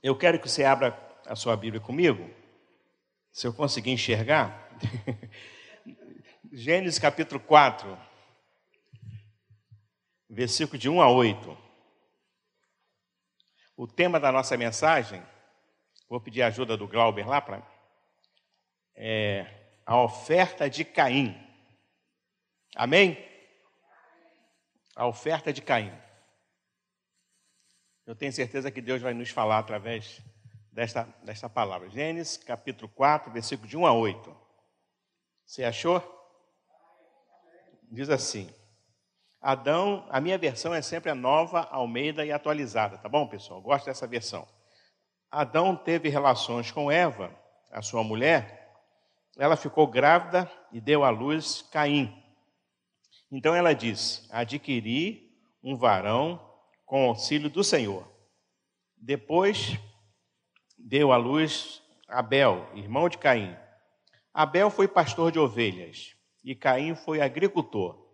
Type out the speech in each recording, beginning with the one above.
Eu quero que você abra a sua Bíblia comigo, se eu conseguir enxergar. Gênesis capítulo 4, versículo de 1 a 8. O tema da nossa mensagem, vou pedir a ajuda do Glauber lá para. É a oferta de Caim. Amém? A oferta de Caim. Eu tenho certeza que Deus vai nos falar através desta, desta palavra. Gênesis capítulo 4, versículo de 1 a 8. Você achou? Diz assim: Adão, a minha versão é sempre a nova, Almeida e atualizada, tá bom, pessoal? Gosto dessa versão. Adão teve relações com Eva, a sua mulher, ela ficou grávida e deu à luz Caim. Então ela diz: Adquiri um varão com auxílio do Senhor. Depois deu à luz Abel, irmão de Caim. Abel foi pastor de ovelhas e Caim foi agricultor.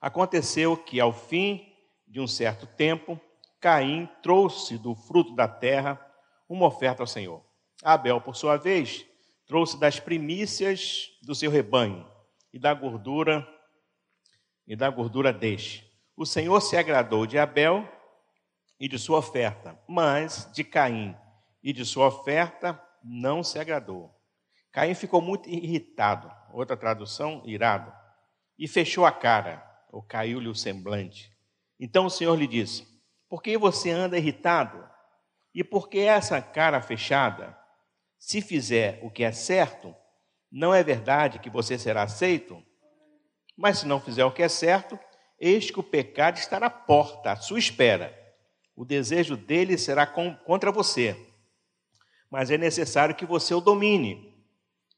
Aconteceu que, ao fim de um certo tempo, Caim trouxe do fruto da terra uma oferta ao Senhor. Abel, por sua vez, trouxe das primícias do seu rebanho e da gordura e da gordura deste. O Senhor se agradou de Abel e de sua oferta, mas de Caim e de sua oferta não se agradou. Caim ficou muito irritado, outra tradução, irado, e fechou a cara, ou caiu-lhe o semblante. Então o Senhor lhe disse: Por que você anda irritado? E por que essa cara fechada? Se fizer o que é certo, não é verdade que você será aceito? Mas se não fizer o que é certo, Eis que o pecado está na porta, à sua espera. O desejo dele será contra você. Mas é necessário que você o domine.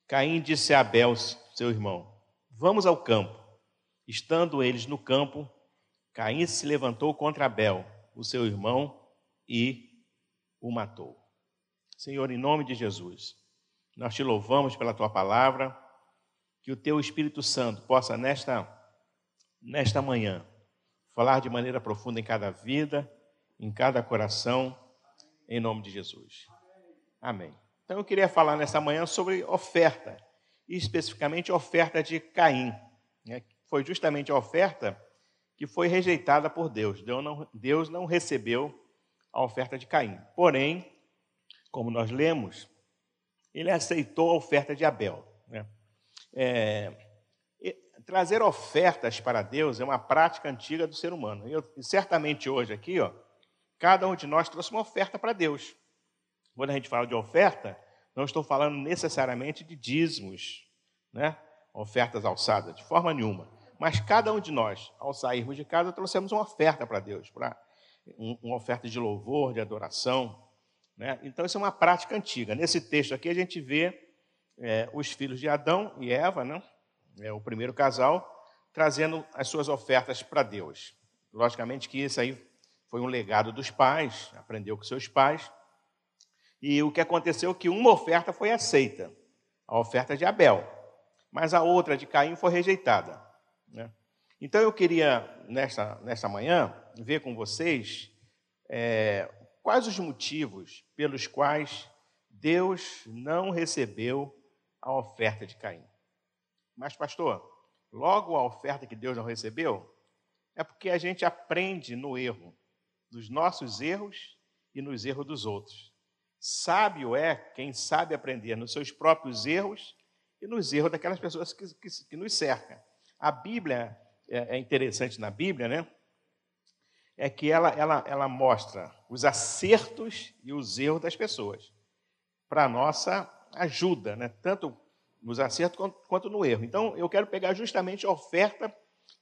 Caim disse a Abel, seu irmão: Vamos ao campo. Estando eles no campo, Caim se levantou contra Abel, o seu irmão, e o matou. Senhor, em nome de Jesus, nós te louvamos pela tua palavra, que o teu Espírito Santo possa nesta nesta manhã, falar de maneira profunda em cada vida, em cada coração, em nome de Jesus. Amém. Então eu queria falar nessa manhã sobre oferta, e especificamente oferta de Caim. Né? Foi justamente a oferta que foi rejeitada por Deus. Deus não, Deus não recebeu a oferta de Caim. Porém, como nós lemos, ele aceitou a oferta de Abel. Né? É, trazer ofertas para Deus é uma prática antiga do ser humano. E certamente hoje aqui, ó, cada um de nós trouxe uma oferta para Deus. Quando a gente fala de oferta, não estou falando necessariamente de dízimos, né? ofertas alçadas, de forma nenhuma. Mas cada um de nós, ao sairmos de casa, trouxemos uma oferta para Deus, para uma oferta de louvor, de adoração. Né? Então, isso é uma prática antiga. Nesse texto aqui, a gente vê é, os filhos de Adão e Eva, né? É, o primeiro casal, trazendo as suas ofertas para Deus. Logicamente que isso aí foi um legado dos pais, aprendeu com seus pais. E o que aconteceu é que uma oferta foi aceita, a oferta de Abel, mas a outra de Caim foi rejeitada. Né? Então eu queria, nesta, nesta manhã, ver com vocês é, quais os motivos pelos quais Deus não recebeu a oferta de Caim. Mas, pastor, logo a oferta que Deus não recebeu é porque a gente aprende no erro, nos nossos erros e nos erros dos outros. Sábio é quem sabe aprender nos seus próprios erros e nos erros daquelas pessoas que, que, que nos cercam. A Bíblia é, é interessante na Bíblia, né? É que ela, ela, ela mostra os acertos e os erros das pessoas para nossa ajuda, né? Tanto nos acertos quanto no erro. Então, eu quero pegar justamente a oferta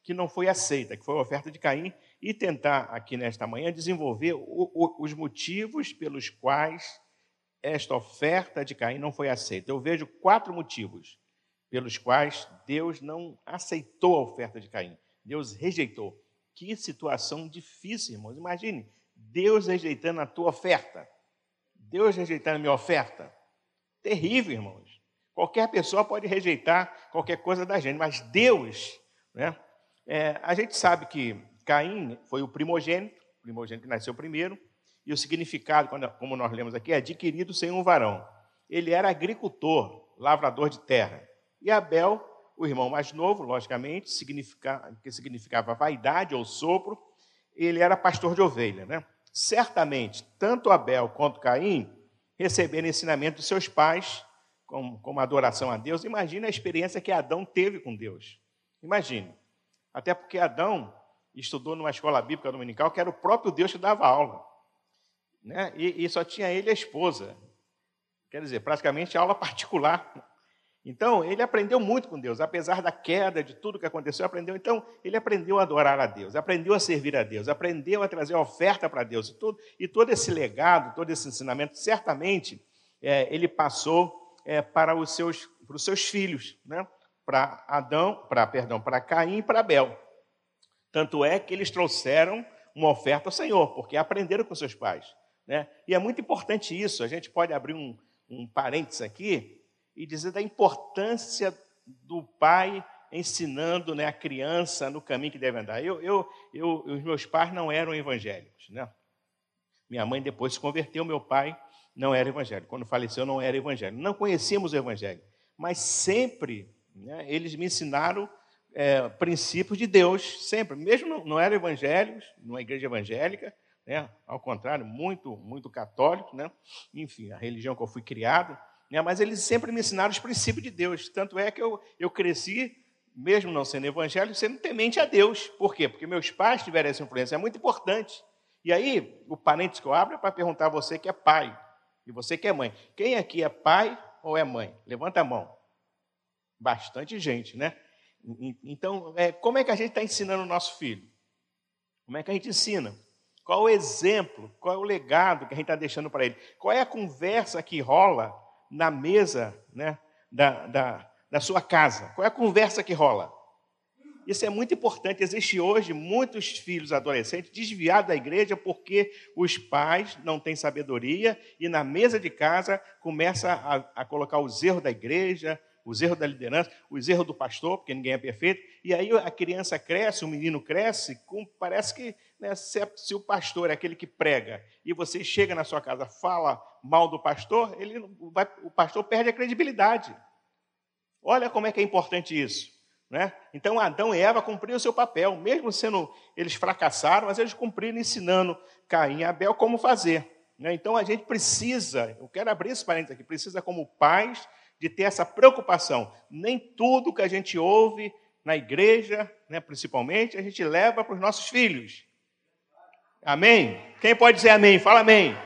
que não foi aceita, que foi a oferta de Caim, e tentar aqui nesta manhã desenvolver o, o, os motivos pelos quais esta oferta de Caim não foi aceita. Eu vejo quatro motivos pelos quais Deus não aceitou a oferta de Caim. Deus rejeitou. Que situação difícil, irmãos. Imagine, Deus rejeitando a tua oferta. Deus rejeitando a minha oferta. Terrível, irmãos. Qualquer pessoa pode rejeitar qualquer coisa da gente, mas Deus, né? É, a gente sabe que Caim foi o primogênito, o primogênito que nasceu primeiro, E o significado, como nós lemos aqui, é adquirido sem um varão. Ele era agricultor, lavrador de terra. E Abel, o irmão mais novo, logicamente, significa, que significava vaidade ou sopro, ele era pastor de ovelha. Né? Certamente, tanto Abel quanto Caim receberam ensinamento dos seus pais, como, como adoração a Deus. Imagine a experiência que Adão teve com Deus. Imagine. Até porque Adão estudou numa escola bíblica dominical que era o próprio Deus que dava aula. Né? E, e só tinha ele e a esposa. Quer dizer, praticamente aula particular. Então, ele aprendeu muito com Deus, apesar da queda, de tudo que aconteceu, aprendeu. Então, ele aprendeu a adorar a Deus, aprendeu a servir a Deus, aprendeu a trazer oferta para Deus. E, tudo, e todo esse legado, todo esse ensinamento, certamente, é, ele passou é, para, os seus, para os seus filhos, né? para Adão, para perdão, para Caim e para Abel. Tanto é que eles trouxeram uma oferta ao Senhor, porque aprenderam com seus pais. Né? E é muito importante isso. A gente pode abrir um, um parênteses aqui e dizer da importância do pai ensinando né, a criança no caminho que deve andar. Eu, eu, eu, os meus pais não eram evangélicos. Né? Minha mãe depois se converteu, meu pai não era evangélico. Quando faleceu, não era evangélico. Não conhecíamos o evangelho, mas sempre né, eles me ensinaram é, princípios de Deus, sempre. Mesmo não, não eram evangélicos, numa igreja evangélica, né? ao contrário, muito, muito católico, né? enfim, a religião que eu fui criado, né? mas eles sempre me ensinaram os princípios de Deus. Tanto é que eu, eu cresci, mesmo não sendo evangélico, sendo temente a Deus. Por quê? Porque meus pais tiveram essa influência, é muito importante. E aí, o parênteses que eu abro é para perguntar a você que é pai e você que é mãe. Quem aqui é pai ou é mãe? Levanta a mão. Bastante gente, né? Então, é, como é que a gente está ensinando o nosso filho? Como é que a gente ensina? Qual o exemplo, qual é o legado que a gente está deixando para ele? Qual é a conversa que rola na mesa né, da, da, da sua casa? Qual é a conversa que rola? Isso é muito importante. Existe hoje muitos filhos adolescentes desviados da igreja porque os pais não têm sabedoria e na mesa de casa começa a, a colocar os erros da igreja, os erros da liderança, os erros do pastor, porque ninguém é perfeito. E aí a criança cresce, o menino cresce, com, parece que né, se, é, se, o pastor é aquele que prega e você chega na sua casa fala mal do pastor, ele vai, o pastor perde a credibilidade. Olha como é que é importante isso. Né? Então Adão e Eva cumpriram o seu papel, mesmo sendo eles fracassaram, mas eles cumpriram ensinando Caim e Abel como fazer. Né? Então a gente precisa, eu quero abrir esse parênteses aqui, precisa como pais de ter essa preocupação. Nem tudo que a gente ouve na igreja, né, principalmente, a gente leva para os nossos filhos. Amém? Quem pode dizer amém? Fala amém.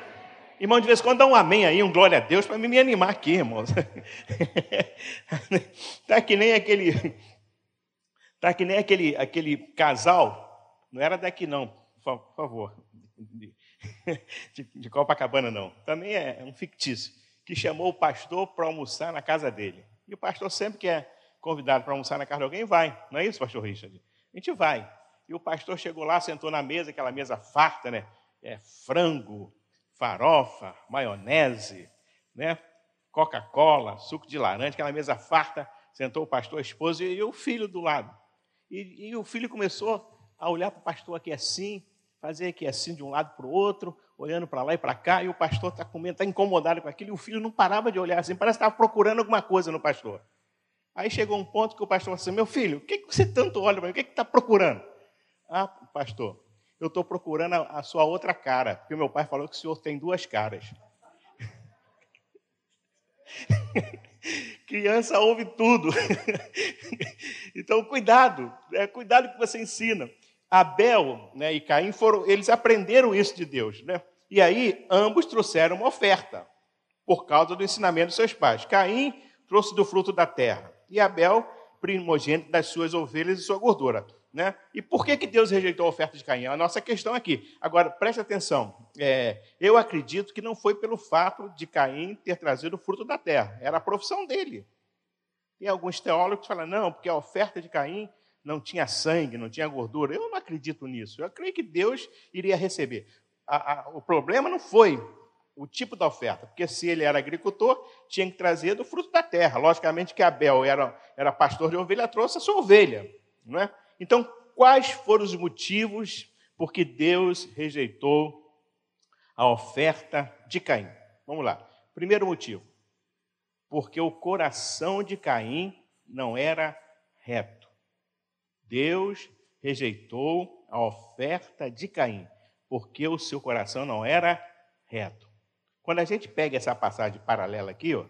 Irmão, de vez em quando dá um amém aí, um glória a Deus, para me animar aqui, irmãos. Está que nem aquele. Está que nem aquele, aquele casal. Não era daqui, não, por favor. De, de Copacabana, não. Também é um fictício que chamou o pastor para almoçar na casa dele. E o pastor sempre que é convidado para almoçar na casa de alguém, vai. Não é isso, pastor Richard? A gente vai. E o pastor chegou lá, sentou na mesa, aquela mesa farta, né? É, frango, farofa, maionese, né? Coca-Cola, suco de laranja, aquela mesa farta. Sentou o pastor, a esposa e o filho do lado. E, e o filho começou a olhar para o pastor aqui assim, fazer aqui assim de um lado para o outro, olhando para lá e para cá, e o pastor está comendo, está incomodado com aquilo, e o filho não parava de olhar assim, parece que estava procurando alguma coisa no pastor. Aí chegou um ponto que o pastor falou assim: Meu filho, o que, que você tanto olha para mim? O que está procurando? Ah, pastor, eu estou procurando a, a, sua outra cara, porque meu pai falou que o senhor tem duas caras. Criança ouve tudo. então, cuidado, é, cuidado que você ensina. Abel né, e Caim foram, eles aprenderam isso de Deus, né? E aí ambos trouxeram uma oferta por causa do ensinamento dos seus pais. Caim trouxe do fruto da terra e Abel primogênito das suas ovelhas e sua gordura. Né? E por que, que Deus rejeitou a oferta de Caim? A nossa questão aqui. Agora, preste atenção. É, eu acredito que não foi pelo fato de Caim ter trazido o fruto da terra. Era a profissão dele. Tem alguns teólogos que falam, não, porque a oferta de Caim não tinha sangue, não tinha gordura. Eu não acredito nisso. Eu creio que Deus iria receber. A, a, o problema não foi o tipo da oferta, porque se ele era agricultor, tinha que trazer do fruto da terra. Logicamente que Abel era, era pastor de ovelha, trouxe a sua ovelha. Não é? Então, quais foram os motivos por que Deus rejeitou a oferta de Caim. Vamos lá. Primeiro motivo. Porque o coração de Caim não era reto. Deus rejeitou a oferta de Caim, porque o seu coração não era reto. Quando a gente pega essa passagem paralela aqui, ó,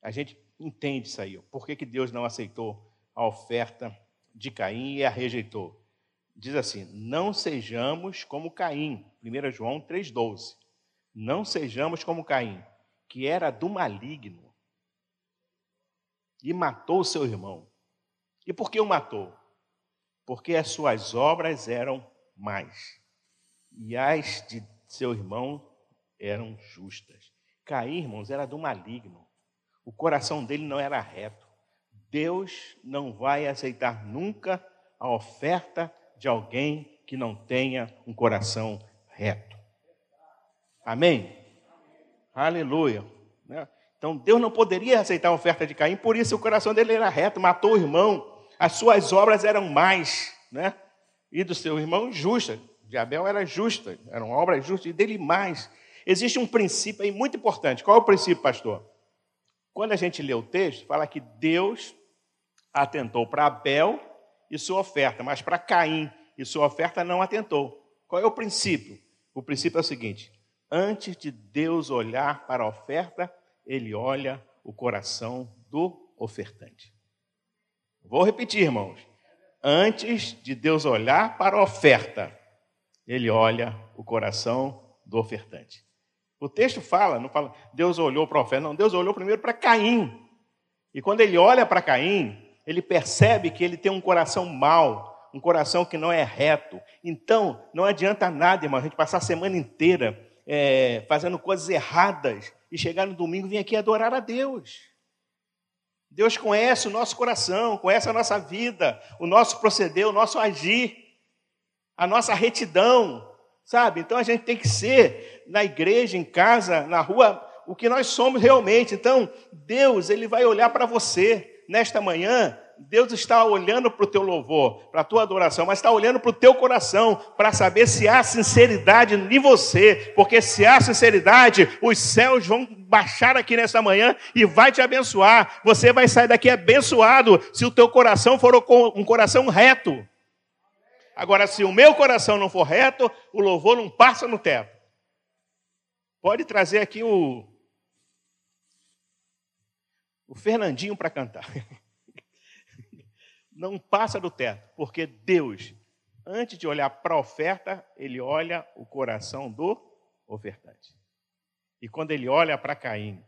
a gente entende isso aí. Ó, por que, que Deus não aceitou a oferta de Caim e a rejeitou? Diz assim: não sejamos como Caim, 1 João 3,12. Não sejamos como Caim, que era do maligno e matou seu irmão. E por que o matou? Porque as suas obras eram mais, e as de seu irmão eram justas. Caim, irmãos, era do maligno. O coração dele não era reto. Deus não vai aceitar nunca a oferta de alguém que não tenha um coração reto. Amém? Aleluia. Né? Então Deus não poderia aceitar a oferta de Caim, por isso o coração dele era reto, matou o irmão, as suas obras eram mais, né? E do seu irmão justa. De Abel era justa, eram obras justas, e dele mais. Existe um princípio aí muito importante. Qual é o princípio, pastor? Quando a gente lê o texto, fala que Deus atentou para Abel e sua oferta, mas para Caim e sua oferta não atentou. Qual é o princípio? O princípio é o seguinte: antes de Deus olhar para a oferta, ele olha o coração do ofertante. Vou repetir, irmãos. Antes de Deus olhar para a oferta, ele olha o coração do ofertante. O texto fala, não fala, Deus olhou para a oferta, não, Deus olhou primeiro para Caim. E quando ele olha para Caim, ele percebe que ele tem um coração mau, um coração que não é reto. Então, não adianta nada, irmão, a gente passar a semana inteira é, fazendo coisas erradas e chegar no domingo e vir aqui adorar a Deus. Deus conhece o nosso coração, conhece a nossa vida, o nosso proceder, o nosso agir, a nossa retidão, sabe? Então a gente tem que ser na igreja, em casa, na rua, o que nós somos realmente. Então, Deus, ele vai olhar para você nesta manhã, Deus está olhando para o teu louvor, para a tua adoração, mas está olhando para o teu coração, para saber se há sinceridade em você, porque se há sinceridade, os céus vão baixar aqui nesta manhã e vai te abençoar. Você vai sair daqui abençoado se o teu coração for um coração reto. Agora, se o meu coração não for reto, o louvor não passa no teto. Pode trazer aqui o o Fernandinho para cantar. Não passa do teto, porque Deus, antes de olhar para a oferta, ele olha o coração do ofertante. E quando ele olha para Caim,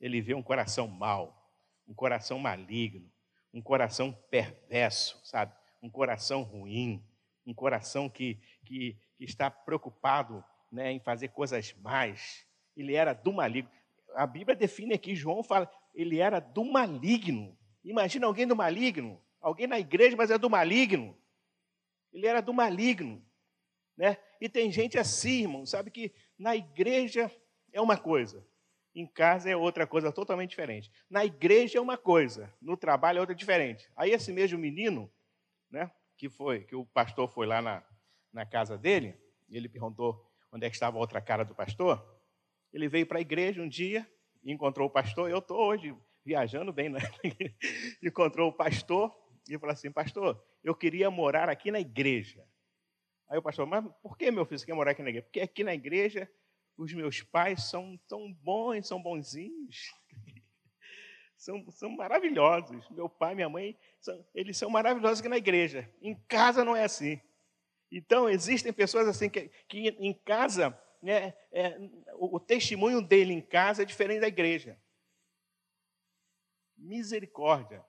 ele vê um coração mau, um coração maligno, um coração perverso, sabe? Um coração ruim, um coração que, que, que está preocupado né, em fazer coisas mais. Ele era do maligno. A Bíblia define aqui, João fala, ele era do maligno. Imagina alguém do maligno, alguém na igreja, mas é do maligno. Ele era do maligno, né? E tem gente assim, irmão, sabe que na igreja é uma coisa, em casa é outra coisa totalmente diferente. Na igreja é uma coisa, no trabalho é outra diferente. Aí esse mesmo menino, né, que foi, que o pastor foi lá na, na casa dele, e ele perguntou onde é que estava a outra cara do pastor. Ele veio para a igreja um dia, encontrou o pastor, eu estou hoje viajando bem, né? encontrou o pastor e falou assim, pastor, eu queria morar aqui na igreja. Aí o pastor, mas por que, meu filho, você quer morar aqui na igreja? Porque aqui na igreja os meus pais são tão bons, são bonzinhos, são, são maravilhosos. Meu pai minha mãe, são, eles são maravilhosos aqui na igreja. Em casa não é assim. Então, existem pessoas assim que, que em casa né, é, o, o testemunho dele em casa é diferente da igreja. Misericórdia.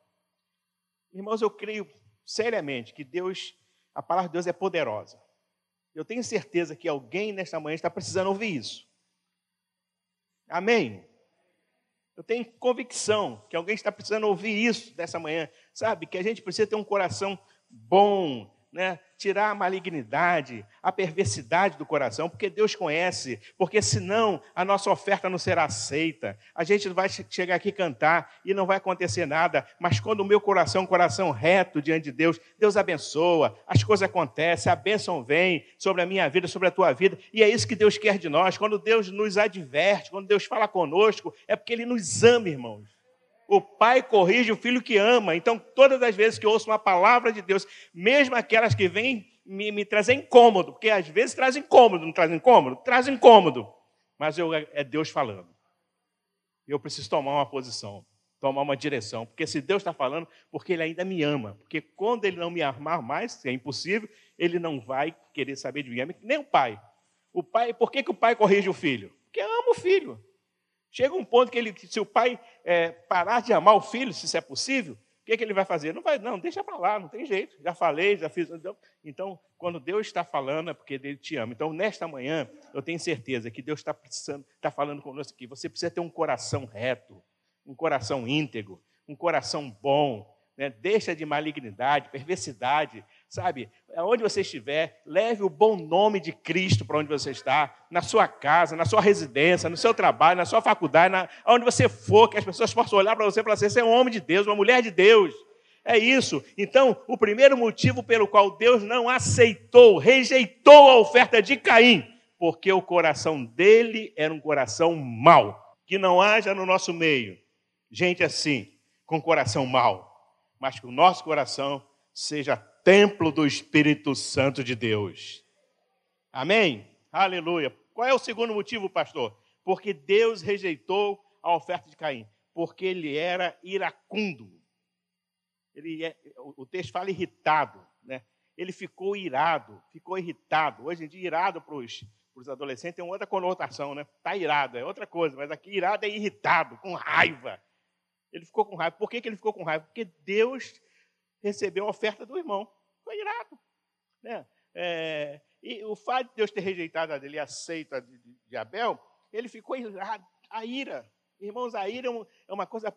Irmãos, eu creio seriamente que Deus, a palavra de Deus é poderosa. Eu tenho certeza que alguém nesta manhã está precisando ouvir isso. Amém? Eu tenho convicção que alguém está precisando ouvir isso dessa manhã. Sabe? Que a gente precisa ter um coração bom, né, tirar a malignidade, a perversidade do coração, porque Deus conhece, porque senão a nossa oferta não será aceita. A gente vai chegar aqui cantar e não vai acontecer nada, mas quando o meu coração coração reto diante de Deus, Deus abençoa, as coisas acontecem, a bênção vem sobre a minha vida, sobre a tua vida, e é isso que Deus quer de nós. Quando Deus nos adverte, quando Deus fala conosco, é porque Ele nos ama, irmãos. O pai corrige o filho que ama. Então, todas as vezes que eu ouço uma palavra de Deus, mesmo aquelas que vêm me, me trazer incômodo, porque às vezes traz incômodo, não traz incômodo? Traz incômodo. Mas eu, é Deus falando. Eu preciso tomar uma posição, tomar uma direção. Porque se Deus está falando, porque Ele ainda me ama. Porque quando Ele não me amar mais, é impossível, Ele não vai querer saber de mim. Nem o pai. O pai, por que, que o pai corrige o filho? Porque ama o filho. Chega um ponto que ele, se o pai é, parar de amar o filho, se isso é possível, o que, que ele vai fazer? Não vai, não, deixa para lá, não tem jeito. Já falei, já fiz. Então, então, quando Deus está falando, é porque Ele te ama. Então, nesta manhã, eu tenho certeza que Deus está precisando, está falando conosco aqui. Você precisa ter um coração reto, um coração íntegro, um coração bom. Né? Deixa de malignidade, perversidade, sabe? Onde você estiver, leve o bom nome de Cristo para onde você está, na sua casa, na sua residência, no seu trabalho, na sua faculdade, na, onde você for, que as pessoas possam olhar para você e falar assim: você é um homem de Deus, uma mulher de Deus. É isso. Então, o primeiro motivo pelo qual Deus não aceitou, rejeitou a oferta de Caim, porque o coração dele era um coração mau. Que não haja no nosso meio gente assim, com coração mau, mas que o nosso coração seja templo do Espírito Santo de Deus. Amém? Aleluia. Qual é o segundo motivo, pastor? Porque Deus rejeitou a oferta de Caim, porque ele era iracundo. Ele é, o texto fala irritado, né? Ele ficou irado, ficou irritado. Hoje em dia, irado para os adolescentes tem outra conotação, né? Está irado, é outra coisa, mas aqui irado é irritado, com raiva. Ele ficou com raiva. Por que, que ele ficou com raiva? Porque Deus recebeu a oferta do irmão. Foi irado. Né? É, e o fato de Deus ter rejeitado a dele e aceito a de, de, Abel, ele ficou irado. A ira. Irmãos, a ira é, é uma coisa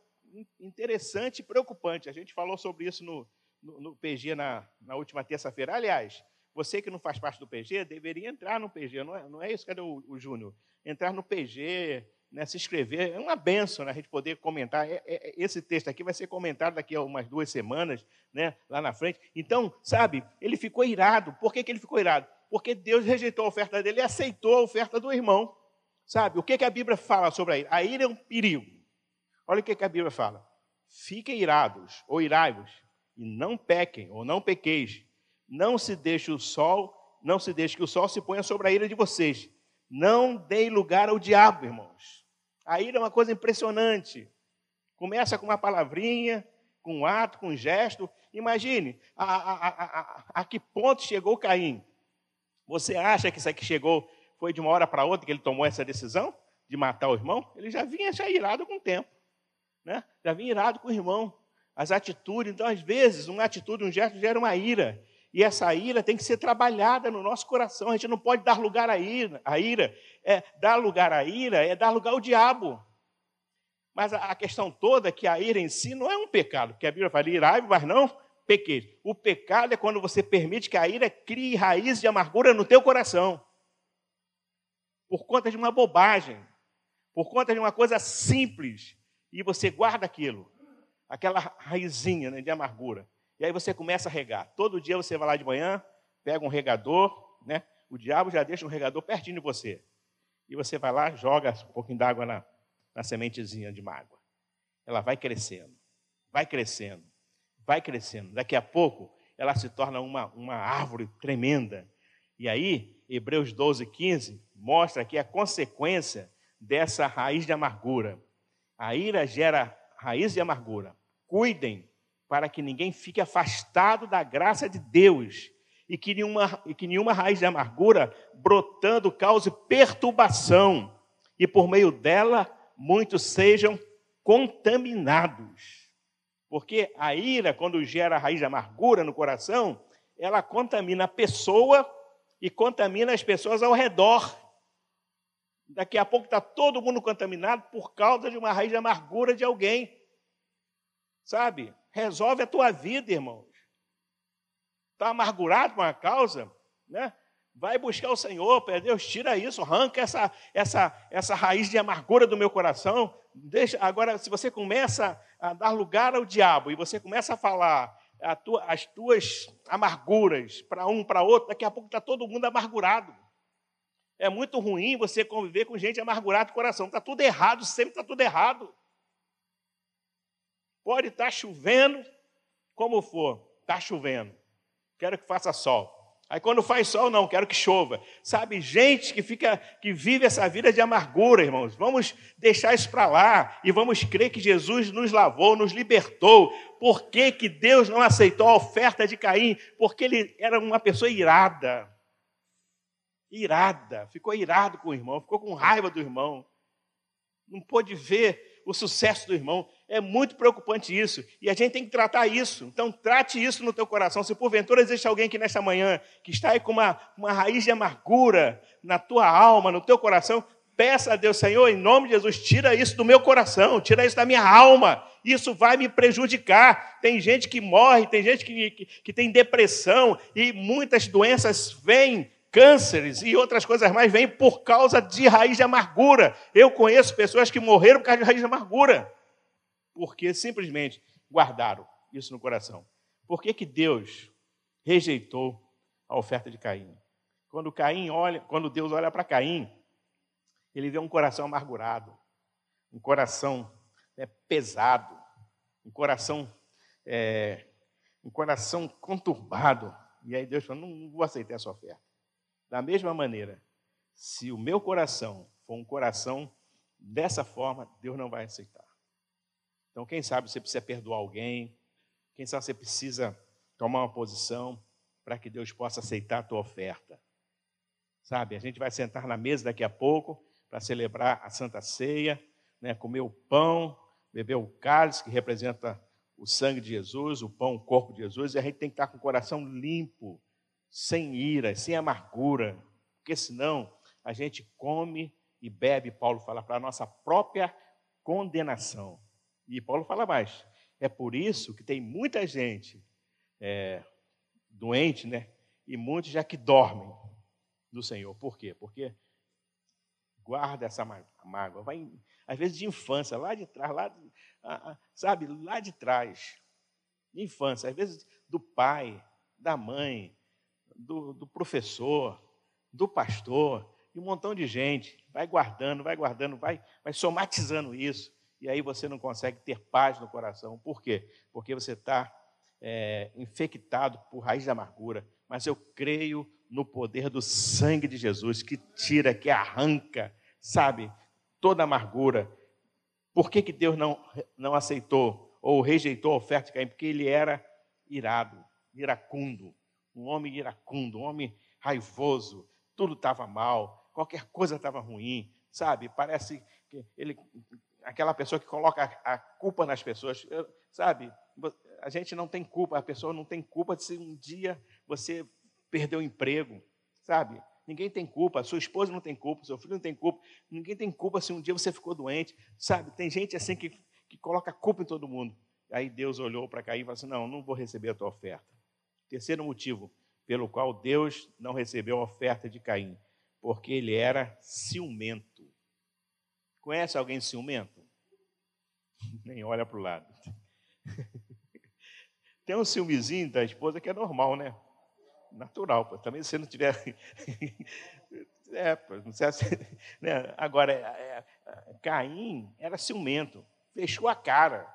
interessante e preocupante. A gente falou sobre isso no, no, no PG na, na última terça-feira. Aliás, você que não faz parte do PG deveria entrar no PG, não é, não é isso? Cadê o, o Júnior? Entrar no PG, né, se inscrever. É uma benção né, a gente poder comentar. É, é, esse texto aqui vai ser comentado daqui a umas duas semanas, né, lá na frente. Então, sabe, ele ficou irado. Por que, que ele ficou irado? Porque Deus rejeitou a oferta dele e aceitou a oferta do irmão. Sabe, o que, que a Bíblia fala sobre a ira? A ira é um perigo. Olha o que, que a Bíblia fala. Fiquem irados ou irai-vos e não pequem ou não pequeis. Não se deixe o sol, não se deixe que o sol se ponha sobre a ira de vocês. Não deem lugar ao diabo, irmãos. A ira é uma coisa impressionante. Começa com uma palavrinha, com um ato, com um gesto. Imagine a, a, a, a, que ponto chegou Caim. Você acha que isso aqui chegou, foi de uma hora para outra que ele tomou essa decisão de matar o irmão? Ele já vinha já irado com o tempo. Né? Já vinha irado com o irmão. As atitudes, então, às vezes, uma atitude, um gesto gera uma ira. E essa ira tem que ser trabalhada no nosso coração. A gente não pode dar lugar à ira. A ira é dar lugar à ira é dar lugar ao diabo. Mas a questão toda é que a ira em si não é um pecado, porque a Bíblia fala irai, mas não pequei. O pecado é quando você permite que a ira crie raiz de amargura no teu coração. Por conta de uma bobagem, por conta de uma coisa simples, e você guarda aquilo, aquela raizinha né, de amargura. E aí você começa a regar. Todo dia você vai lá de manhã, pega um regador, né? O diabo já deixa um regador pertinho de você. E você vai lá, joga um pouquinho d'água na, na sementezinha de mágoa. Ela vai crescendo, vai crescendo, vai crescendo. Daqui a pouco, ela se torna uma, uma árvore tremenda. E aí, Hebreus 12, 15, mostra aqui a consequência dessa raiz de amargura. A ira gera raiz de amargura. Cuidem para que ninguém fique afastado da graça de Deus e que nenhuma, e que nenhuma raiz de amargura brotando cause perturbação e por meio dela muitos sejam contaminados. Porque a ira, quando gera a raiz de amargura no coração, ela contamina a pessoa e contamina as pessoas ao redor. Daqui a pouco está todo mundo contaminado por causa de uma raiz de amargura de alguém. Sabe? Resolve a tua vida, irmãos. está amargurado com a causa, né? Vai buscar o Senhor, Deus, tira isso, arranca essa, essa, essa raiz de amargura do meu coração. Deixa, agora, se você começa a dar lugar ao diabo e você começa a falar tua, as tuas amarguras para um, para outro, daqui a pouco está todo mundo amargurado. É muito ruim você conviver com gente amargurada de coração. Está tudo errado, sempre está tudo errado. Pode estar tá chovendo, como for, está chovendo. Quero que faça sol. Aí quando faz sol, não, quero que chova. Sabe, gente que fica, que vive essa vida de amargura, irmãos. Vamos deixar isso para lá e vamos crer que Jesus nos lavou, nos libertou. Por que, que Deus não aceitou a oferta de Caim? Porque ele era uma pessoa irada. Irada, ficou irado com o irmão, ficou com raiva do irmão. Não pôde ver o sucesso do irmão. É muito preocupante isso. E a gente tem que tratar isso. Então, trate isso no teu coração. Se porventura existe alguém que nesta manhã que está aí com uma, uma raiz de amargura na tua alma, no teu coração, peça a Deus, Senhor, em nome de Jesus, tira isso do meu coração, tira isso da minha alma. Isso vai me prejudicar. Tem gente que morre, tem gente que, que, que tem depressão e muitas doenças vêm cânceres e outras coisas mais vêm por causa de raiz de amargura. Eu conheço pessoas que morreram por causa de raiz de amargura porque simplesmente guardaram isso no coração. Por que, que Deus rejeitou a oferta de Caim? Quando Caim olha, quando Deus olha para Caim, ele vê um coração amargurado, um coração né, pesado, um coração, é, um coração conturbado. E aí Deus falou: não vou aceitar essa oferta. Da mesma maneira, se o meu coração for um coração dessa forma, Deus não vai aceitar. Então, quem sabe você precisa perdoar alguém, quem sabe você precisa tomar uma posição para que Deus possa aceitar a tua oferta. Sabe, a gente vai sentar na mesa daqui a pouco para celebrar a Santa Ceia, né, comer o pão, beber o cálice que representa o sangue de Jesus, o pão, o corpo de Jesus, e a gente tem que estar com o coração limpo, sem ira, sem amargura, porque senão a gente come e bebe, Paulo fala, para a nossa própria condenação. E Paulo fala mais. É por isso que tem muita gente é, doente, né? E muitos já que dormem do Senhor. Por quê? Porque guarda essa mágoa. Vai, às vezes, de infância, lá de trás, lá, sabe, lá de trás. De infância, às vezes, do pai, da mãe, do, do professor, do pastor, e um montão de gente. Vai guardando, vai guardando, vai, vai somatizando isso e aí você não consegue ter paz no coração. Por quê? Porque você está é, infectado por raiz da amargura. Mas eu creio no poder do sangue de Jesus que tira, que arranca, sabe, toda amargura. Por que, que Deus não, não aceitou ou rejeitou a oferta de Caim? Porque ele era irado, iracundo, um homem iracundo, um homem raivoso, tudo estava mal, qualquer coisa estava ruim, sabe? Parece que ele aquela pessoa que coloca a, culpa nas pessoas. Eu, sabe, a gente não tem culpa, a pessoa não tem culpa de se um dia você perdeu o emprego, sabe? Ninguém tem culpa, sua esposa não tem culpa, seu filho não tem culpa, ninguém tem culpa se um dia você ficou doente, sabe? Tem gente assim que, que coloca culpa em todo mundo. Aí Deus olhou para Caim e falou assim: Não, não vou receber a tua oferta. Terceiro motivo pelo qual Deus não recebeu a oferta de Caim, porque ele era ciumento. Conhece alguém ciumento? Nem olha para o lado. Tem um ciúmezinho da esposa que é normal, né? Natural, pô. também se não tiver. é, pô, não sei se... né? Agora, é, é, Caim era ciumento, fechou a cara.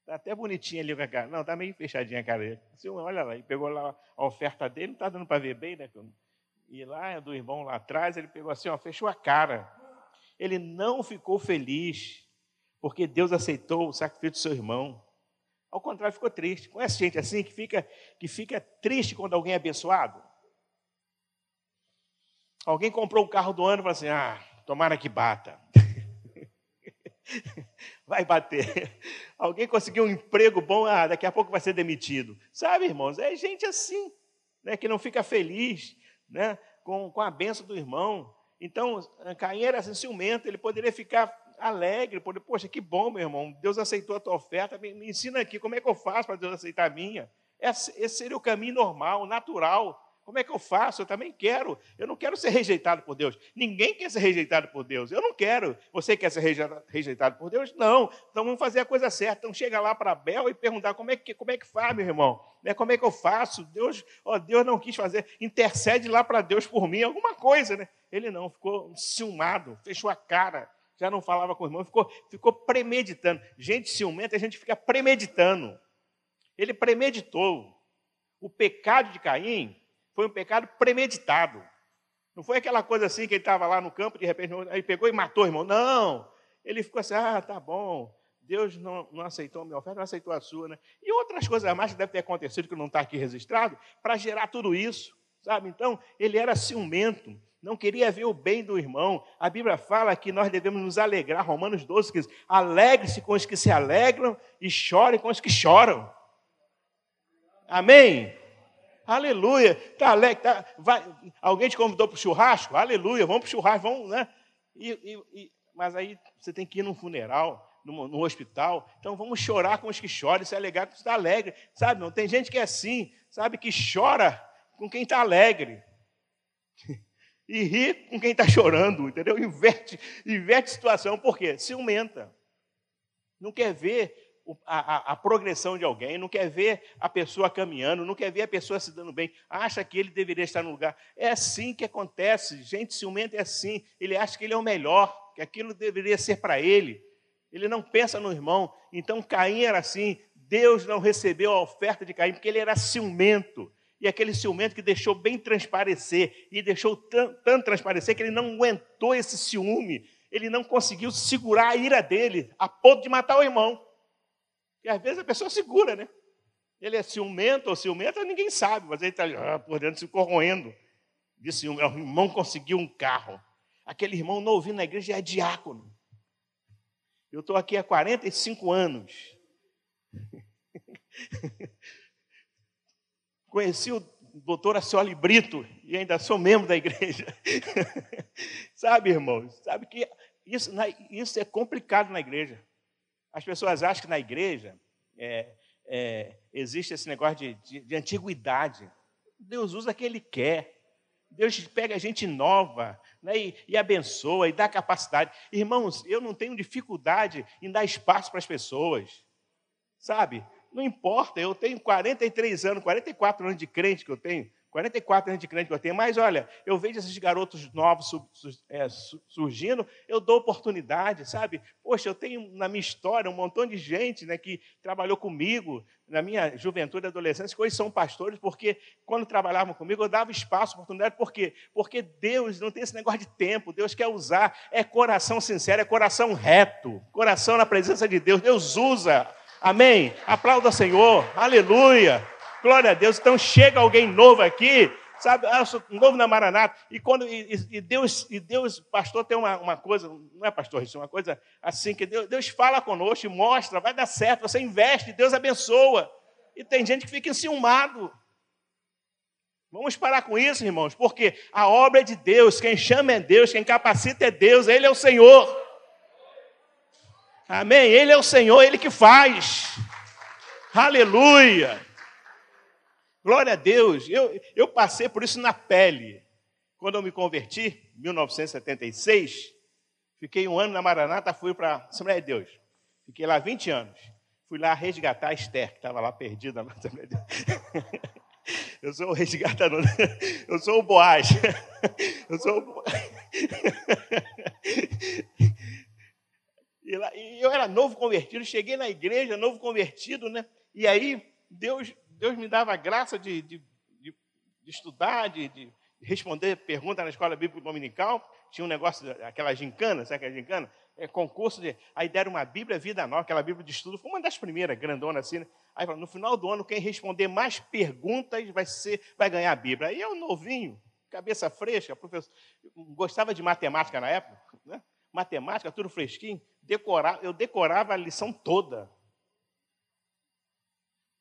Está até bonitinha ali com a cara. Não, está meio fechadinha a cara dele. Olha lá, ele pegou lá a oferta dele, não está dando para ver bem, né? E lá do irmão lá atrás, ele pegou assim, ó, fechou a cara. Ele não ficou feliz porque Deus aceitou o sacrifício do seu irmão. Ao contrário, ficou triste. Conhece gente assim que fica, que fica triste quando alguém é abençoado? Alguém comprou um carro do ano e falou assim: ah, tomara que bata. vai bater. Alguém conseguiu um emprego bom, ah, daqui a pouco vai ser demitido. Sabe, irmãos, é gente assim, né, que não fica feliz né, com, com a benção do irmão. Então, Caim era assim, ciumento, ele poderia ficar alegre, poxa, que bom, meu irmão, Deus aceitou a tua oferta, me, me ensina aqui como é que eu faço para Deus aceitar a minha. Esse, esse seria o caminho normal, natural. Como é que eu faço? Eu também quero. Eu não quero ser rejeitado por Deus. Ninguém quer ser rejeitado por Deus. Eu não quero. Você quer ser rejeitado por Deus? Não. Então vamos fazer a coisa certa. Então chega lá para Abel e perguntar como é que, como é que faz, meu irmão? Né, como é que eu faço? Deus, ó, Deus não quis fazer. Intercede lá para Deus por mim, alguma coisa, né? Ele não, ficou ciumado, fechou a cara, já não falava com o irmão, ficou, ficou premeditando. Gente ciumenta, a gente fica premeditando. Ele premeditou. O pecado de Caim foi um pecado premeditado. Não foi aquela coisa assim que ele estava lá no campo, de repente, aí pegou e matou o irmão. Não. Ele ficou assim, ah, tá bom. Deus não, não aceitou a minha oferta, não aceitou a sua, né? E outras coisas mais que devem ter acontecido, que não está aqui registrado, para gerar tudo isso, sabe? Então, ele era ciumento, não queria ver o bem do irmão. A Bíblia fala que nós devemos nos alegrar, Romanos 12, que diz, alegre-se com os que se alegram e chore com os que choram. Amém? Aleluia. Tá alegre, tá, vai, alguém te convidou para o churrasco? Aleluia, vamos para o churrasco, vamos, né? E, e, e, mas aí você tem que ir num funeral, no, no, hospital. Então vamos chorar com os que choram, se alegrar com os que está alegre. Sabe, não? Tem gente que é assim, sabe, que chora com quem está alegre. E ri com quem está chorando, entendeu? Inverte, inverte a situação, por quê? Ciumenta. Não quer ver a, a, a, progressão de alguém, não quer ver a pessoa caminhando, não quer ver a pessoa se dando bem, acha que ele deveria estar no lugar. É assim que acontece. Gente ciumenta é assim. Ele acha que ele é o melhor, que aquilo deveria ser para ele. Ele não pensa no irmão. Então Caim era assim. Deus não recebeu a oferta de Caim porque ele era ciumento. E aquele ciumento que deixou bem transparecer, e deixou tanto, transparecer que ele não aguentou esse ciúme, ele não conseguiu segurar a ira dele, a ponto de matar o irmão. E às vezes a pessoa segura, né? Ele é ciumento ou ciumenta, ninguém sabe, mas ele está ah, por dentro se corroendo de ciúme. O irmão conseguiu um carro. Aquele irmão novinho na igreja é diácono. Eu estou aqui há 45 anos. Conheci o doutor Acioli Brito e ainda sou membro da igreja. sabe, irmãos? Sabe que isso, isso é complicado na igreja. As pessoas acham que na igreja é, é, existe esse negócio de, de, de antiguidade. Deus usa quem Ele quer. Deus pega gente nova né, e, e, abençoa e dá capacidade. Irmãos, eu não tenho dificuldade em dar espaço para as pessoas. Sabe? Não importa, eu tenho 43 anos, 44 anos de crente que eu tenho. 44 anos de crente que eu tenho, mas olha, eu vejo esses garotos novos é, surgindo, eu dou oportunidade, sabe? Poxa, eu tenho na minha história um montão de gente né, que trabalhou comigo na minha juventude e adolescência, que hoje são pastores, porque quando trabalhavam comigo eu dava espaço, oportunidade, por quê? Porque Deus não tem esse negócio de tempo, Deus quer usar, é coração sincero, é coração reto, coração na presença de Deus, Deus usa, amém? Aplauda o Senhor, aleluia. Glória a Deus. Então chega alguém novo aqui, sabe? Ah, novo na Maranata. E quando e, e, Deus, e Deus, pastor, tem uma, uma coisa, não é pastor, isso é uma coisa assim que Deus, Deus fala conosco e mostra, vai dar certo. Você investe, Deus abençoa. E tem gente que fica enciumado. Vamos parar com isso, irmãos, porque a obra é de Deus, quem chama é Deus, quem capacita é Deus, Ele é o Senhor. Amém? Ele é o Senhor, Ele que faz. Aleluia. Glória a Deus. Eu, eu passei por isso na pele. Quando eu me converti, em 1976, fiquei um ano na Maranata, fui para Assembleia de Deus. Fiquei lá 20 anos. Fui lá resgatar a Esther, que estava lá perdida na Assembleia de Deus. Eu sou o resgatador. Eu sou o Boaz. Eu sou o E, lá, e eu era novo convertido, cheguei na igreja, novo convertido, né? E aí Deus Deus me dava a graça de, de, de, de estudar, de, de, responder perguntas na escola bíblica dominical. Tinha um negócio, aquela gincana, sabe aquela gincana? É, concurso de. Aí deram uma Bíblia Vida Nova, aquela Bíblia de estudo, foi uma das primeiras, grandona assim. Né? Aí no final do ano, quem responder mais perguntas vai, ser, vai ganhar a Bíblia. Aí eu, novinho, cabeça fresca, professor, gostava de matemática na época, né? matemática, tudo fresquinho, decorava, eu decorava a lição toda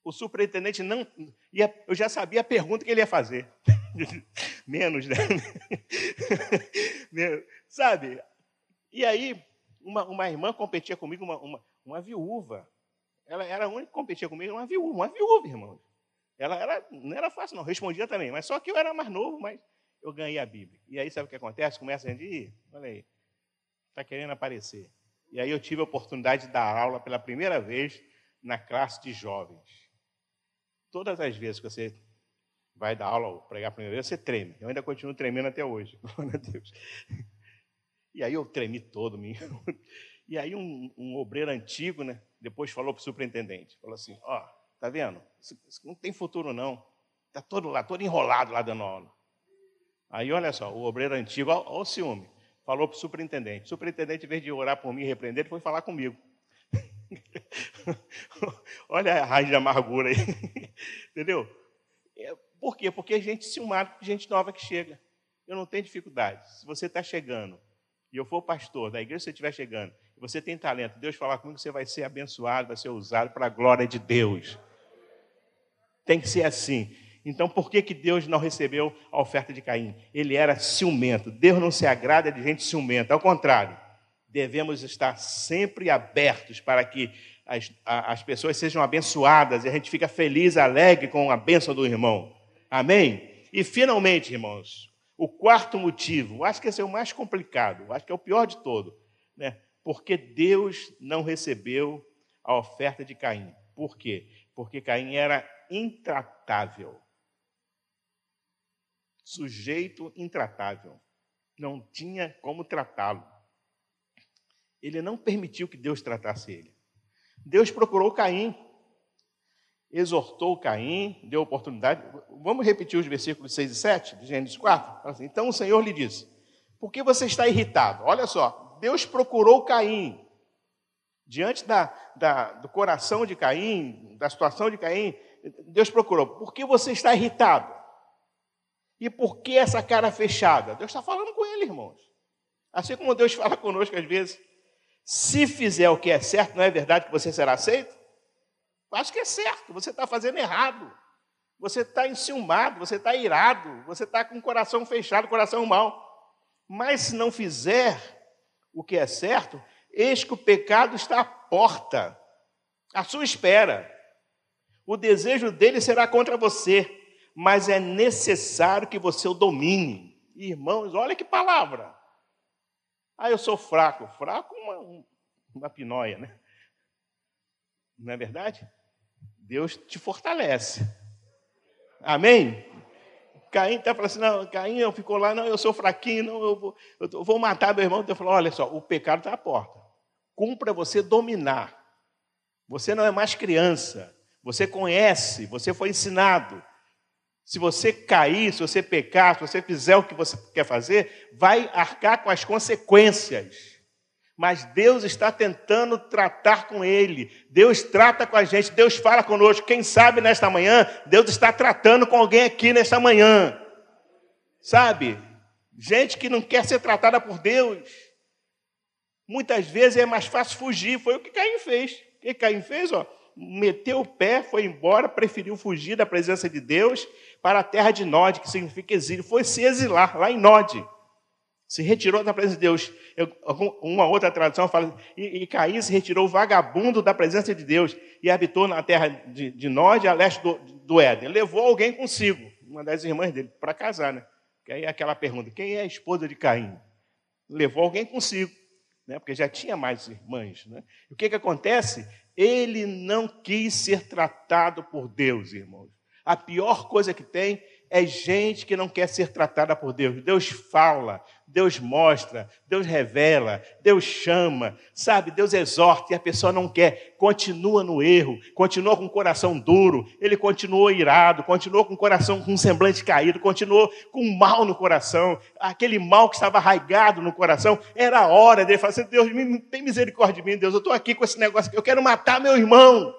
o superintendente não. Ia, eu já sabia a pergunta que ele ia fazer. Menos, né? Sabe? E aí, uma, uma irmã competia comigo, uma, uma, uma viúva. Ela era a única que competia comigo, uma viúva, uma viúva, irmão. Ela era, não era fácil, não. Respondia também, mas só que eu era mais novo, mas eu ganhei a Bíblia. E aí, sabe o que acontece? Começa a gente, olha aí, está querendo aparecer. E aí eu tive a oportunidade de dar aula pela primeira vez na classe de jovens. Todas as vezes que você vai dar aula ou pregar a primeira vez, você treme. Eu ainda continuo tremendo até hoje, glória a Deus. E aí eu tremi todo, meu. E aí um, um obreiro antigo, né, depois falou para o superintendente, falou assim, ó, oh, tá vendo? Isso, isso não tem futuro não. Está todo lá, todo enrolado lá dando aula. Aí olha só, o obreiro antigo, olha o ciúme, falou para o superintendente. O superintendente, em vez de orar por mim e repreender, ele foi falar comigo. olha a raiz de amargura aí. Entendeu? É, por quê? Porque a gente se uma gente nova que chega. Eu não tenho dificuldade. Se você está chegando e eu for pastor da igreja, se você estiver chegando, e você tem talento, Deus falar comigo, você vai ser abençoado, vai ser usado para a glória de Deus. Tem que ser assim. Então, por que, que Deus não recebeu a oferta de Caim? Ele era ciumento. Deus não se agrada de gente ciumenta. Ao contrário, devemos estar sempre abertos para que as, as pessoas sejam abençoadas e a gente fica feliz, alegre com a bênção do irmão. Amém? E finalmente, irmãos, o quarto motivo, acho que esse é o mais complicado, acho que é o pior de todo, né? Porque Deus não recebeu a oferta de Caim. Por quê? Porque Caim era intratável. Sujeito intratável. Não tinha como tratá-lo. Ele não permitiu que Deus tratasse ele. Deus procurou Caim exortou Caim, deu oportunidade. Vamos repetir os versículos 6 e 7 de Gênesis 4? Assim, então o Senhor lhe disse: Por que você está irritado? Olha só, Deus procurou Caim. Diante da, da, do coração de Caim, da situação de Caim, Deus procurou. Por que você está irritado? E por que essa cara fechada? Deus está falando com ele, irmãos. Assim como Deus fala conosco às vezes. Se fizer o que é certo, não é verdade que você será aceito? Acho que é certo, você está fazendo errado. Você está enciumado, você está irado, você está com o coração fechado, coração mau. Mas se não fizer o que é certo, eis que o pecado está à porta, à sua espera. O desejo dele será contra você, mas é necessário que você o domine. Irmãos, olha que palavra. Ah, eu sou fraco. Fraco, uma, uma pinóia, né? Não é verdade? Deus te fortalece. Amém? Caim está falando assim, não, Caim eu ficou lá, não, eu sou fraquinho, não, eu vou, eu vou matar meu irmão. Deus falou, olha só, o pecado está à porta. Cumpra você dominar. Você não é mais criança. Você conhece, você foi ensinado. Se você cair, se você pecar, se você fizer o que você quer fazer, vai arcar com as consequências mas Deus está tentando tratar com ele. Deus trata com a gente, Deus fala conosco. Quem sabe nesta manhã, Deus está tratando com alguém aqui nesta manhã. Sabe? Gente que não quer ser tratada por Deus. Muitas vezes é mais fácil fugir. Foi o que Caim fez. O que Caim fez? Ó, meteu o pé, foi embora, preferiu fugir da presença de Deus para a terra de Nod, que significa exílio. Foi se exilar lá em Nod. Se retirou da presença de Deus. Eu, uma outra tradução fala, e, e Caim se retirou vagabundo da presença de Deus e habitou na terra de, de Nod, a leste do, do Éden. Levou alguém consigo, uma das irmãs dele, para casar, né? Que aí é aquela pergunta: quem é a esposa de Caim? Levou alguém consigo, né? Porque já tinha mais irmãs, né? E o que, que acontece? Ele não quis ser tratado por Deus, irmãos. A pior coisa que tem é gente que não quer ser tratada por Deus. Deus fala, Deus mostra, Deus revela, Deus chama, sabe? Deus exorta e a pessoa não quer, continua no erro, continua com o coração duro, ele continuou irado, continuou com o coração com um semblante caído, continuou com mal no coração, aquele mal que estava arraigado no coração. Era a hora dele falar assim: Deus, tem misericórdia de mim, Deus, eu estou aqui com esse negócio, eu quero matar meu irmão.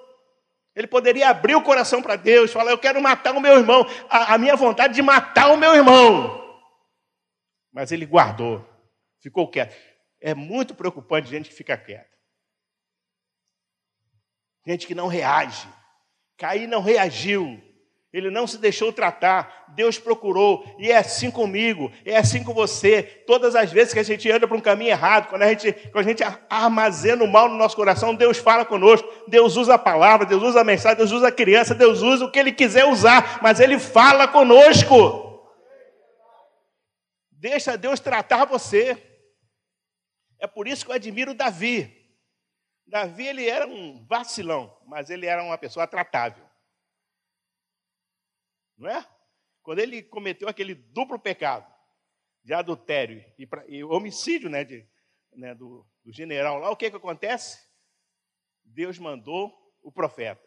Ele poderia abrir o coração para Deus, falar: Eu quero matar o meu irmão, a, a minha vontade de matar o meu irmão. Mas ele guardou, ficou quieto. É muito preocupante gente que fica quieta. Gente que não reage. Caí não reagiu. Ele não se deixou tratar, Deus procurou, e é assim comigo, é assim com você. Todas as vezes que a gente anda para um caminho errado, quando a gente, quando a gente armazena o mal no nosso coração, Deus fala conosco, Deus usa a palavra, Deus usa a mensagem, Deus usa a criança, Deus usa o que Ele quiser usar, mas Ele fala conosco. Deixa Deus tratar você. É por isso que eu admiro Davi. Davi ele era um vacilão, mas ele era uma pessoa tratável não é? Quando ele cometeu aquele duplo pecado de adultério e, pra, e homicídio né, de, né, do, do general lá, o que, que acontece? Deus mandou o profeta.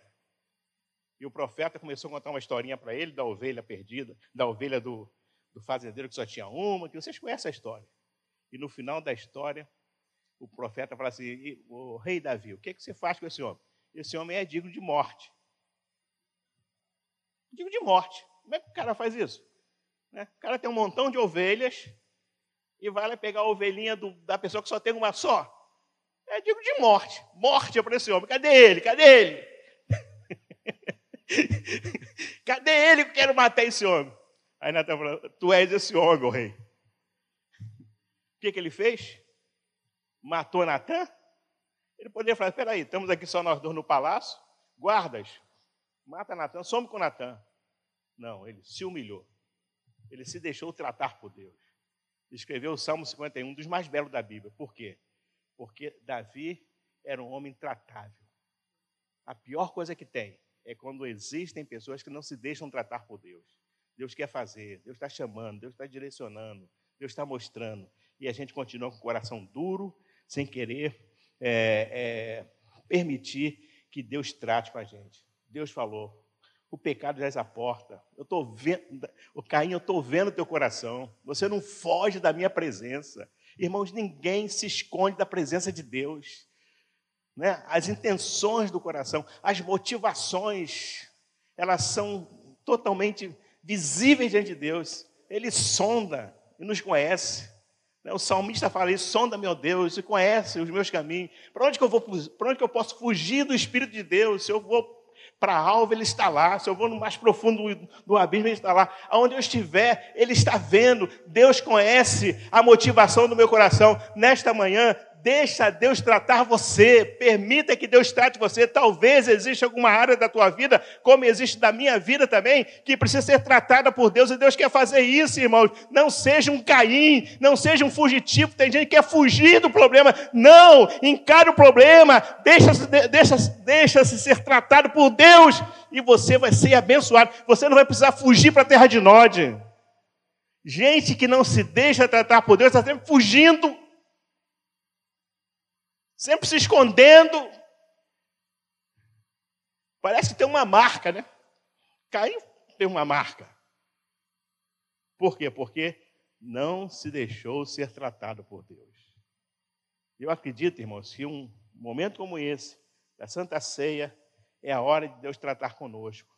E o profeta começou a contar uma historinha para ele da ovelha perdida, da ovelha do, do fazendeiro que só tinha uma, que vocês conhecem a história. E no final da história, o profeta fala assim: o rei Davi, o que, que você faz com esse homem? Esse homem é digno de morte digo de morte. Como é que o cara faz isso? Né? O cara tem um montão de ovelhas e vai lá pegar a ovelhinha do, da pessoa que só tem uma só. É digo de morte. Morte é para esse homem. Cadê ele? Cadê ele? Cadê ele que eu quero matar esse homem? Aí Natan falou: Tu és esse homem, o rei. O que, que ele fez? Matou Natan? Ele poderia falar: Peraí, estamos aqui só nós dois no palácio, guardas, Mata Natan, some com Natan. Não, ele se humilhou. Ele se deixou tratar por Deus. Escreveu o Salmo 51, um dos mais belos da Bíblia. Por quê? Porque Davi era um homem tratável. A pior coisa que tem é quando existem pessoas que não se deixam tratar por Deus. Deus quer fazer, Deus está chamando, Deus está direcionando, Deus está mostrando. E a gente continua com o coração duro, sem querer é, é, permitir que Deus trate com a gente. Deus falou. O pecado já é a porta. Eu estou vendo, o Caim, eu estou vendo teu coração. Você não foge da minha presença. Irmãos, ninguém se esconde da presença de Deus. Né? As intenções do coração, as motivações, elas são totalmente visíveis diante de Deus. Ele sonda e nos conhece. Né? O salmista fala isso: sonda, meu Deus, e conhece os meus caminhos. Para onde que eu vou? Para onde que eu posso fugir do Espírito de Deus? Se eu vou para a alva, ele está lá. Se eu vou no mais profundo do abismo, ele está lá. Aonde eu estiver, ele está vendo. Deus conhece a motivação do meu coração. Nesta manhã, Deixa Deus tratar você, permita que Deus trate você. Talvez exista alguma área da tua vida, como existe da minha vida também, que precisa ser tratada por Deus, e Deus quer fazer isso, irmãos. Não seja um Caim, não seja um fugitivo. Tem gente que quer fugir do problema. Não, encare o problema, deixa-se deixa, deixa ser tratado por Deus, e você vai ser abençoado. Você não vai precisar fugir para a terra de Nod. Gente que não se deixa tratar por Deus está sempre fugindo sempre se escondendo. Parece que tem uma marca, né? Caim tem uma marca. Por quê? Porque não se deixou ser tratado por Deus. Eu acredito, irmãos, que um momento como esse, da Santa Ceia, é a hora de Deus tratar conosco.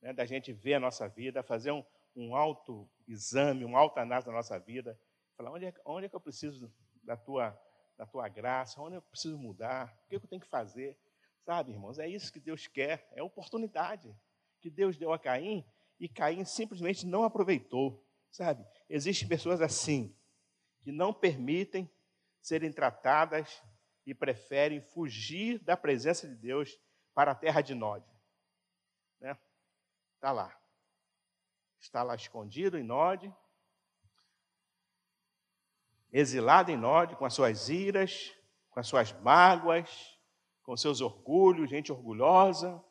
Né? Da gente ver a nossa vida, fazer um, um autoexame, um autoanálise da nossa vida. Falar, onde é, onde é que eu preciso da tua da tua graça, onde eu preciso mudar, o que eu tenho que fazer. Sabe, irmãos, é isso que Deus quer, é oportunidade que Deus deu a Caim e Caim simplesmente não aproveitou. Sabe, existem pessoas assim, que não permitem serem tratadas e preferem fugir da presença de Deus para a terra de Nod. Né? Está lá. Está lá escondido em Nod, exilado em Nod, com as suas iras, com as suas mágoas, com seus orgulhos, gente orgulhosa,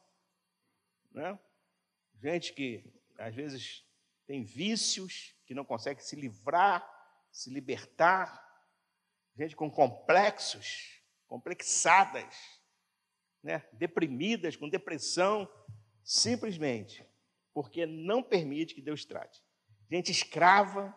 né? gente que às vezes tem vícios, que não consegue se livrar, se libertar, gente com complexos, complexadas, né? deprimidas, com depressão, simplesmente porque não permite que Deus trate. Gente escrava,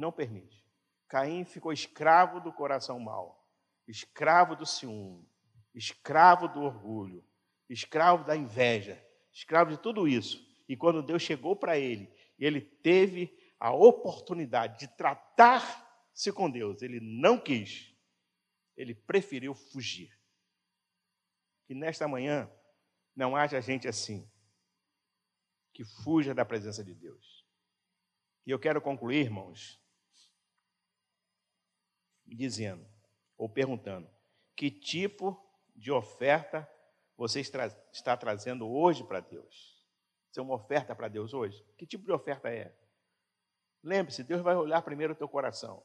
não permite. Caim ficou escravo do coração mau, escravo do ciúme, escravo do orgulho, escravo da inveja, escravo de tudo isso. E quando Deus chegou para ele, ele teve a oportunidade de tratar-se com Deus, ele não quis, ele preferiu fugir. E nesta manhã, Não haja gente assim, que fuja da presença de Deus. E eu quero concluir, irmãos, dizendo, ou perguntando, que tipo de oferta você está trazendo hoje para Deus? Isso é uma oferta para Deus hoje? Que tipo de oferta é? Lembre-se, Deus vai olhar primeiro o teu coração.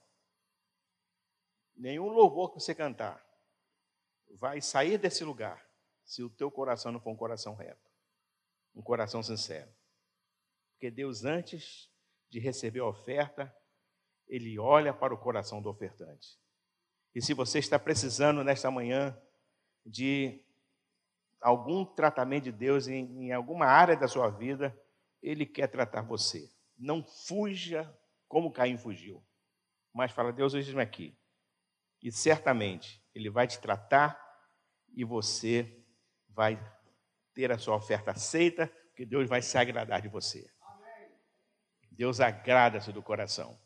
Nenhum louvor que você cantar vai sair desse lugar se o teu coração não for um coração reto, um coração sincero. Porque Deus, antes de receber a oferta, Ele olha para o coração do ofertante. E se você está precisando nesta manhã de algum tratamento de Deus em, em alguma área da sua vida, Ele quer tratar você. Não fuja como Caim fugiu, mas fala: Deus, hoje aqui. E certamente Ele vai te tratar e você vai ter a sua oferta aceita, porque Deus vai se agradar de você. Deus agrada-se do coração.